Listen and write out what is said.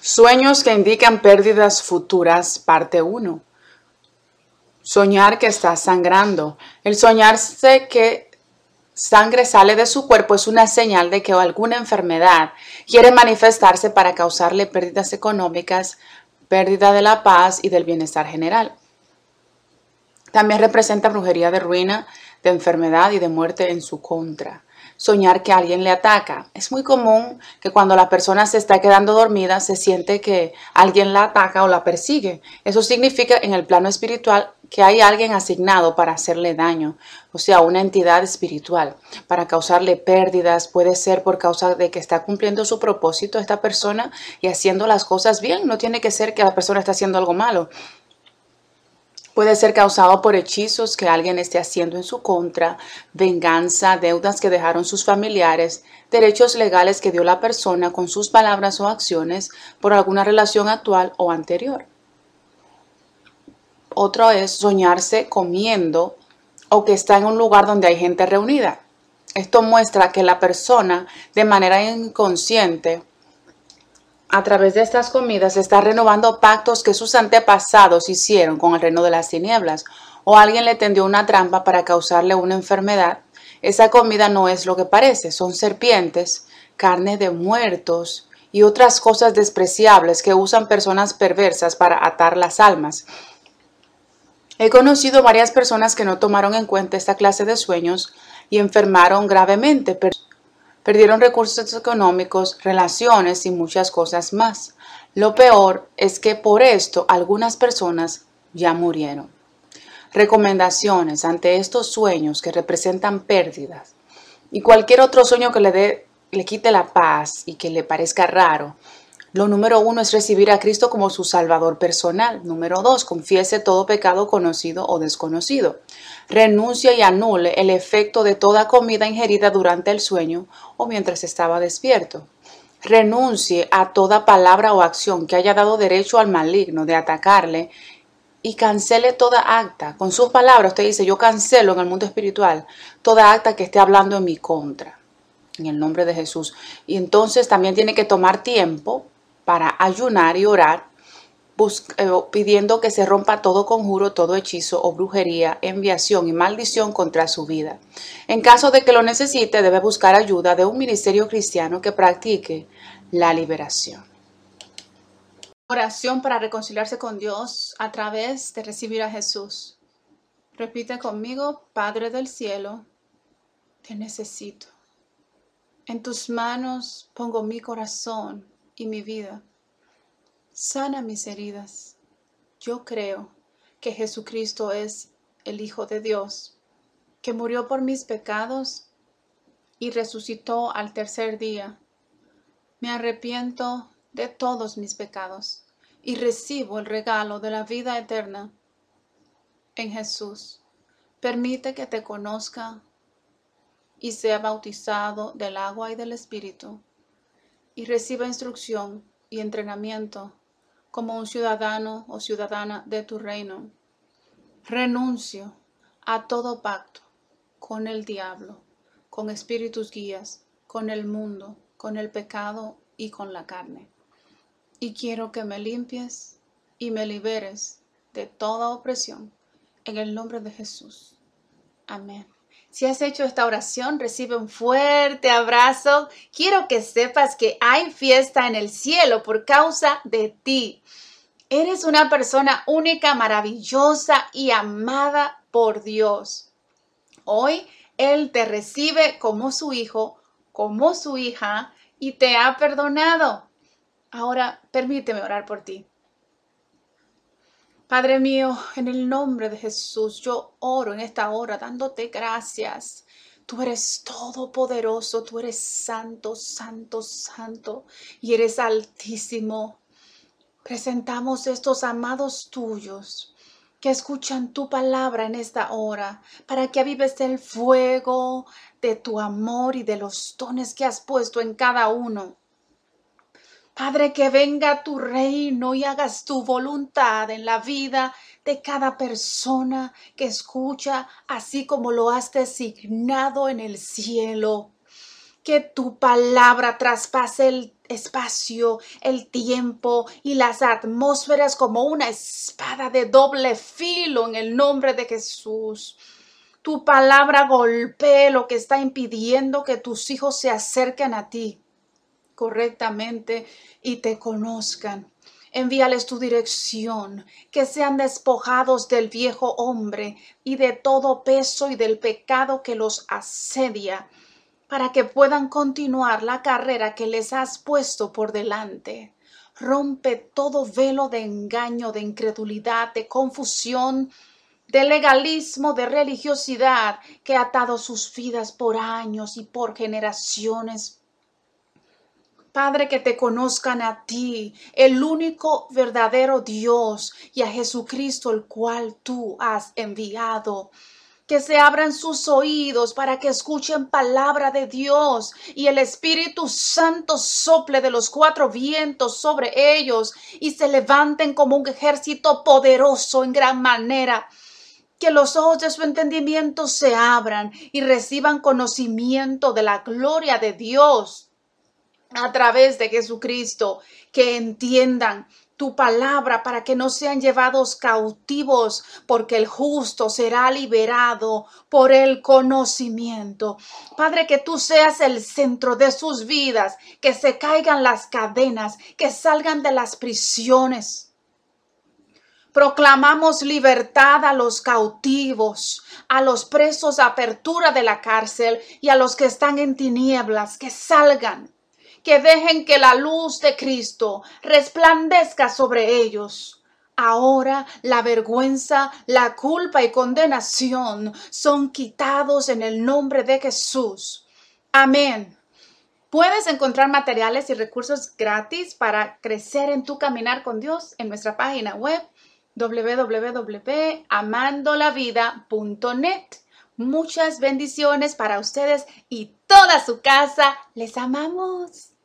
Sueños que indican pérdidas futuras, parte 1. Soñar que está sangrando. El soñarse que sangre sale de su cuerpo es una señal de que alguna enfermedad quiere manifestarse para causarle pérdidas económicas, pérdida de la paz y del bienestar general. También representa brujería de ruina, de enfermedad y de muerte en su contra soñar que alguien le ataca. Es muy común que cuando la persona se está quedando dormida se siente que alguien la ataca o la persigue. Eso significa en el plano espiritual que hay alguien asignado para hacerle daño, o sea, una entidad espiritual, para causarle pérdidas, puede ser por causa de que está cumpliendo su propósito esta persona y haciendo las cosas bien, no tiene que ser que la persona está haciendo algo malo, Puede ser causado por hechizos que alguien esté haciendo en su contra, venganza, deudas que dejaron sus familiares, derechos legales que dio la persona con sus palabras o acciones por alguna relación actual o anterior. Otro es soñarse comiendo o que está en un lugar donde hay gente reunida. Esto muestra que la persona de manera inconsciente a través de estas comidas está renovando pactos que sus antepasados hicieron con el reino de las tinieblas, o alguien le tendió una trampa para causarle una enfermedad. Esa comida no es lo que parece, son serpientes, carne de muertos y otras cosas despreciables que usan personas perversas para atar las almas. He conocido varias personas que no tomaron en cuenta esta clase de sueños y enfermaron gravemente. Perdieron recursos económicos, relaciones y muchas cosas más. Lo peor es que por esto algunas personas ya murieron. Recomendaciones ante estos sueños que representan pérdidas y cualquier otro sueño que le dé le quite la paz y que le parezca raro, lo número uno es recibir a Cristo como su Salvador personal. Número dos, confiese todo pecado conocido o desconocido. Renuncia y anule el efecto de toda comida ingerida durante el sueño o mientras estaba despierto. Renuncie a toda palabra o acción que haya dado derecho al maligno de atacarle y cancele toda acta. Con sus palabras usted dice, yo cancelo en el mundo espiritual toda acta que esté hablando en mi contra. En el nombre de Jesús. Y entonces también tiene que tomar tiempo para ayunar y orar, eh, pidiendo que se rompa todo conjuro, todo hechizo o brujería, enviación y maldición contra su vida. En caso de que lo necesite, debe buscar ayuda de un ministerio cristiano que practique la liberación. Oración para reconciliarse con Dios a través de recibir a Jesús. Repite conmigo, Padre del cielo, te necesito. En tus manos pongo mi corazón y mi vida. Sana mis heridas. Yo creo que Jesucristo es el Hijo de Dios, que murió por mis pecados y resucitó al tercer día. Me arrepiento de todos mis pecados y recibo el regalo de la vida eterna en Jesús. Permite que te conozca y sea bautizado del agua y del Espíritu y reciba instrucción y entrenamiento como un ciudadano o ciudadana de tu reino. Renuncio a todo pacto con el diablo, con espíritus guías, con el mundo, con el pecado y con la carne. Y quiero que me limpies y me liberes de toda opresión en el nombre de Jesús. Amén. Si has hecho esta oración, recibe un fuerte abrazo. Quiero que sepas que hay fiesta en el cielo por causa de ti. Eres una persona única, maravillosa y amada por Dios. Hoy Él te recibe como su hijo, como su hija y te ha perdonado. Ahora permíteme orar por ti. Padre mío, en el nombre de Jesús, yo oro en esta hora dándote gracias. Tú eres todopoderoso, tú eres santo, santo, santo y eres altísimo. Presentamos estos amados tuyos que escuchan tu palabra en esta hora para que avives el fuego de tu amor y de los dones que has puesto en cada uno. Padre, que venga tu reino y hagas tu voluntad en la vida de cada persona que escucha, así como lo has designado en el cielo. Que tu palabra traspase espacio, el tiempo y las atmósferas como una espada de doble filo en el nombre de Jesús. Tu palabra golpee lo que está impidiendo que tus hijos se acerquen a ti correctamente y te conozcan. Envíales tu dirección, que sean despojados del viejo hombre y de todo peso y del pecado que los asedia, para que puedan continuar la carrera que les has puesto por delante. Rompe todo velo de engaño, de incredulidad, de confusión, de legalismo, de religiosidad que ha atado sus vidas por años y por generaciones Padre, que te conozcan a ti, el único verdadero Dios, y a Jesucristo, el cual tú has enviado. Que se abran sus oídos para que escuchen palabra de Dios y el Espíritu Santo sople de los cuatro vientos sobre ellos y se levanten como un ejército poderoso en gran manera que los ojos de su entendimiento se abran y reciban conocimiento de la gloria de Dios a través de Jesucristo, que entiendan tu palabra para que no sean llevados cautivos, porque el justo será liberado por el conocimiento. Padre, que tú seas el centro de sus vidas, que se caigan las cadenas, que salgan de las prisiones. Proclamamos libertad a los cautivos, a los presos, apertura de la cárcel y a los que están en tinieblas, que salgan que dejen que la luz de Cristo resplandezca sobre ellos. Ahora la vergüenza, la culpa y condenación son quitados en el nombre de Jesús. Amén. Puedes encontrar materiales y recursos gratis para crecer en tu caminar con Dios en nuestra página web www.amandolavida.net. Muchas bendiciones para ustedes y toda su casa. Les amamos.